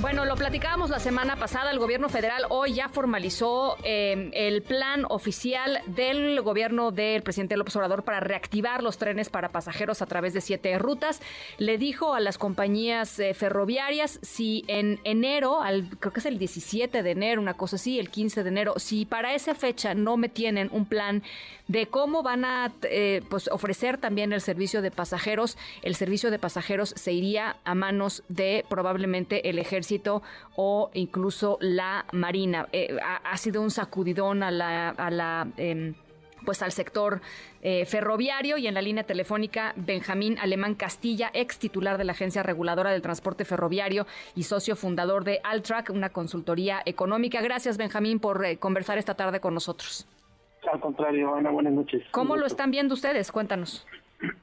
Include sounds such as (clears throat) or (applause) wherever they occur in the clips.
Bueno, lo platicábamos la semana pasada, el gobierno federal hoy ya formalizó eh, el plan oficial del gobierno del presidente López Obrador para reactivar los trenes para pasajeros a través de siete rutas. Le dijo a las compañías eh, ferroviarias si en enero, al, creo que es el 17 de enero, una cosa así, el 15 de enero, si para esa fecha no me tienen un plan de cómo van a eh, pues ofrecer también el servicio de pasajeros, el servicio de pasajeros se iría a manos de probablemente el ejército o incluso la Marina. Eh, ha, sido un sacudidón a la... A la em, pues al sector eh, ferroviario y en la línea telefónica Benjamín Alemán Castilla, ex titular de la Agencia Reguladora del Transporte Ferroviario y socio fundador de Altrac, una consultoría económica. Gracias Benjamín por eh, conversar esta tarde con nosotros. Al contrario, Ana, buenas noches. ¿Cómo lo están viendo ustedes? Cuéntanos.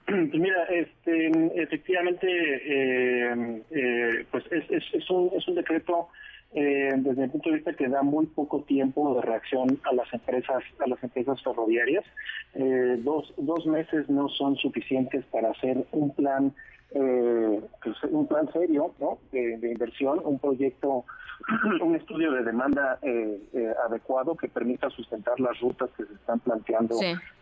(clears throat) Pues mira, este, efectivamente, eh, eh, pues es, es, un, es un decreto eh, desde el punto de vista que da muy poco tiempo de reacción a las empresas a las empresas ferroviarias. dos, dos meses no son suficientes para hacer un plan pues, un plan serio ¿no? de, inversión, un proyecto, (clears throat) un estudio de demanda adecuado que permita sustentar las rutas que se están planteando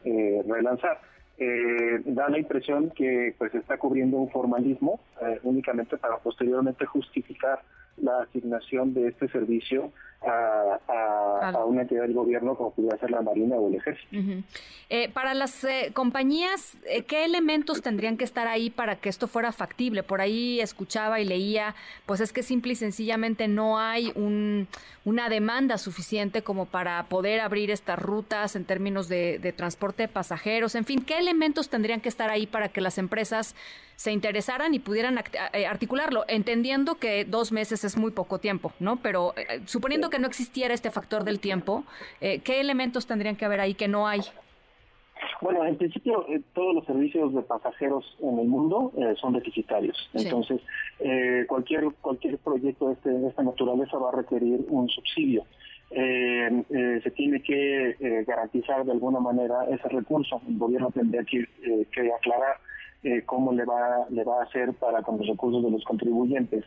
relanzar eh, da la impresión que pues está cubriendo un formalismo eh, únicamente para posteriormente justificar la asignación de este servicio a, una entidad del gobierno como pudiera ser la Marina o el Ejército. Eh, para las eh, compañías, eh, ¿qué elementos tendrían que estar ahí para que esto fuera factible? Por ahí escuchaba y leía, pues es que simple y sencillamente no hay un, una demanda suficiente como para poder abrir estas rutas en términos de, de transporte de pasajeros. En fin, ¿qué elementos tendrían que estar ahí para que las empresas se interesaran y pudieran articularlo? Entendiendo que dos meses es muy poco tiempo, ¿no? Pero suponiendo que no existiera este factor del tiempo, eh, ¿qué elementos tendrían que haber ahí que no hay? Bueno, en principio eh, todos los servicios de pasajeros en el mundo eh, son deficitarios. Entonces, cualquier cualquier proyecto de, este, de, esta naturaleza va a requerir un subsidio. se tiene que garantizar de alguna manera ese recurso. El gobierno tendría que, que aclarar cómo le va le va a hacer para con los recursos de los contribuyentes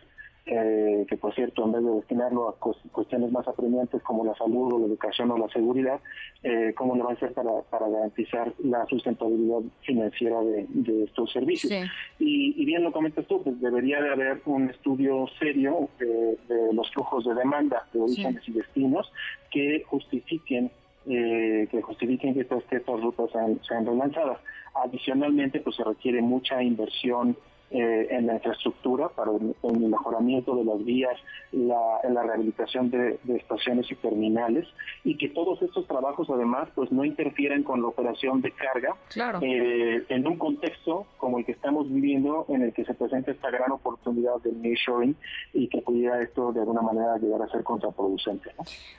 eh, que por cierto, en vez de destinarlo a cuestiones más apremiantes como la salud o la educación o la seguridad, eh, cómo le va a hacer para, para garantizar la sustentabilidad financiera de, estos servicios. Y, bien lo comentas tú, pues debería de haber un estudio serio de, los flujos de demanda de orígenes y destinos que justifiquen eh, que justifiquen que estas, rutas sean, sean relanzadas. Adicionalmente, pues se requiere mucha inversión eh, en la infraestructura para el, mejoramiento de las vías, la, la rehabilitación de, estaciones y terminales y que todos estos trabajos además pues no interfieran con la operación de carga eh, en un contexto como el que estamos viviendo en el que se presenta esta gran oportunidad del nearshoring y que pudiera esto de alguna manera llegar a ser contraproducente.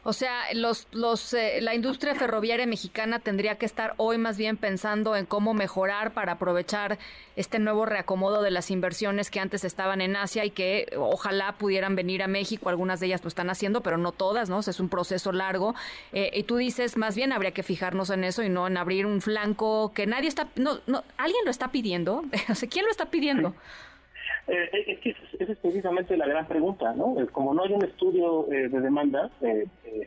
O sea, los, los, eh, la industria ferroviaria mexicana tendría que estar hoy más bien pensando en cómo mejorar para aprovechar este nuevo reacomodo de la inversiones que antes estaban en Asia y que ojalá pudieran venir a México. Algunas de ellas lo están haciendo, pero no todas, ¿no? es un proceso largo. Eh, y tú dices, más bien habría que fijarnos en eso y no en abrir un flanco que nadie está, no, no, alguien lo está pidiendo. (laughs) ¿quién lo está pidiendo? Eh, eh, es que esa es precisamente la gran pregunta, ¿no? Como no hay un estudio de demanda,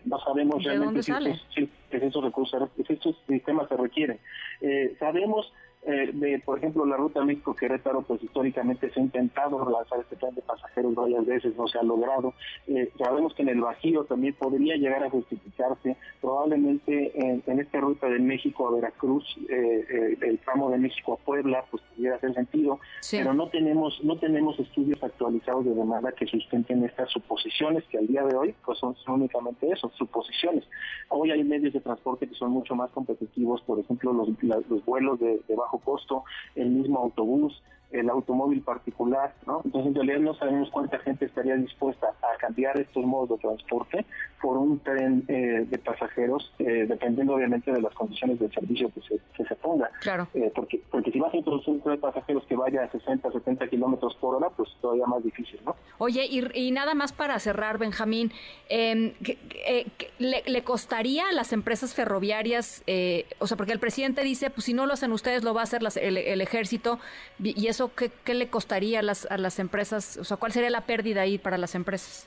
no sabemos realmente si, si, esos recursos, si estos sistemas se requieren. sabemos eh, de, por ejemplo, la ruta México-Querétaro, pues históricamente se ha intentado lanzar este plan de pasajeros varias veces, no se ha logrado. Eh, sabemos que en el Bajío también podría llegar a justificarse, probablemente en, esta ruta de México a Veracruz, eh, el tramo de México a Puebla, pues pudiera hacer sentido, pero no tenemos no tenemos estudios actualizados de demanda que sustenten estas suposiciones, que al día de hoy pues son, únicamente eso, suposiciones. Hoy hay medios de transporte que son mucho más competitivos, por ejemplo, los, los vuelos de, de bajo costo, el mismo autobús, el automóvil particular, ¿no? Entonces en realidad no sabemos cuánta gente estaría dispuesta a cambiar estos modos de transporte por un tren eh, de pasajeros, eh, dependiendo obviamente de las condiciones del servicio que se, que se ponga. Claro. Eh, porque, porque si vas a introducir un tren de pasajeros que vaya a 60, 70 kilómetros por hora, pues todavía más difícil, ¿no? Oye, y, nada más para cerrar, Benjamín, em, le, le, costaría a las empresas ferroviarias, o sea, porque el presidente dice, pues si no lo hacen ustedes, lo va a hacer el, el ejército, y eso qué, qué le costaría a las, a las empresas? O sea, ¿cuál sería la pérdida ahí para las empresas?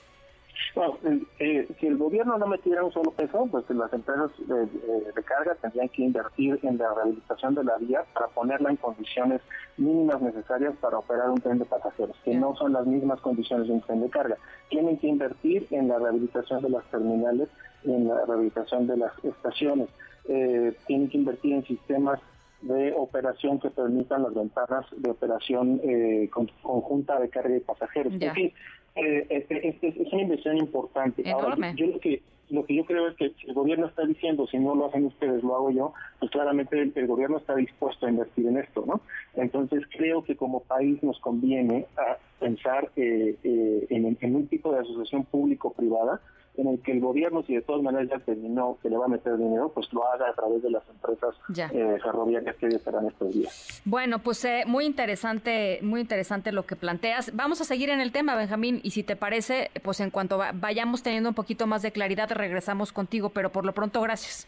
Bueno, eh, si el gobierno no metiera un solo peso, pues las empresas de, carga tendrían que invertir en la rehabilitación de la vía para ponerla en condiciones mínimas necesarias para operar un tren de pasajeros, que no son las mismas condiciones de un tren de carga. Tienen que invertir en la rehabilitación de las terminales en la rehabilitación de las estaciones. Eh, tienen que invertir en sistemas de operación que permitan las ventanas de operación eh, conjunta de carga de pasajeros. En fin, eh, este, este, es una inversión importante. Ahora, yo lo que lo que yo creo es que el gobierno está diciendo, si no lo hacen ustedes, lo hago yo, pues claramente el, gobierno está dispuesto a invertir en esto, ¿no? Entonces creo que como país nos conviene a pensar eh, en, en, un tipo de asociación público-privada en el que el gobierno, si de todas maneras ya terminó que le va a meter dinero, pues lo haga a través de las empresas eh, ferroviarias que estarán estos días. Bueno, pues eh, muy interesante, muy interesante lo que planteas. Vamos a seguir en el tema, Benjamín, y si te parece, pues en cuanto vayamos teniendo un poquito más de claridad, regresamos contigo, pero por lo pronto, gracias.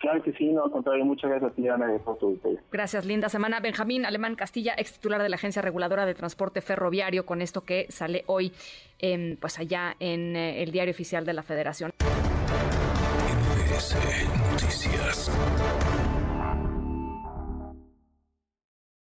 Claro que sí, no, al contrario, muchas gracias a ti, Ana, de Gracias, linda semana. Benjamín Alemán Castilla, ex titular de la Agencia Reguladora de Transporte Ferroviario, con esto que sale hoy, pues allá en eh, el Diario Oficial de la Federación. Noticias.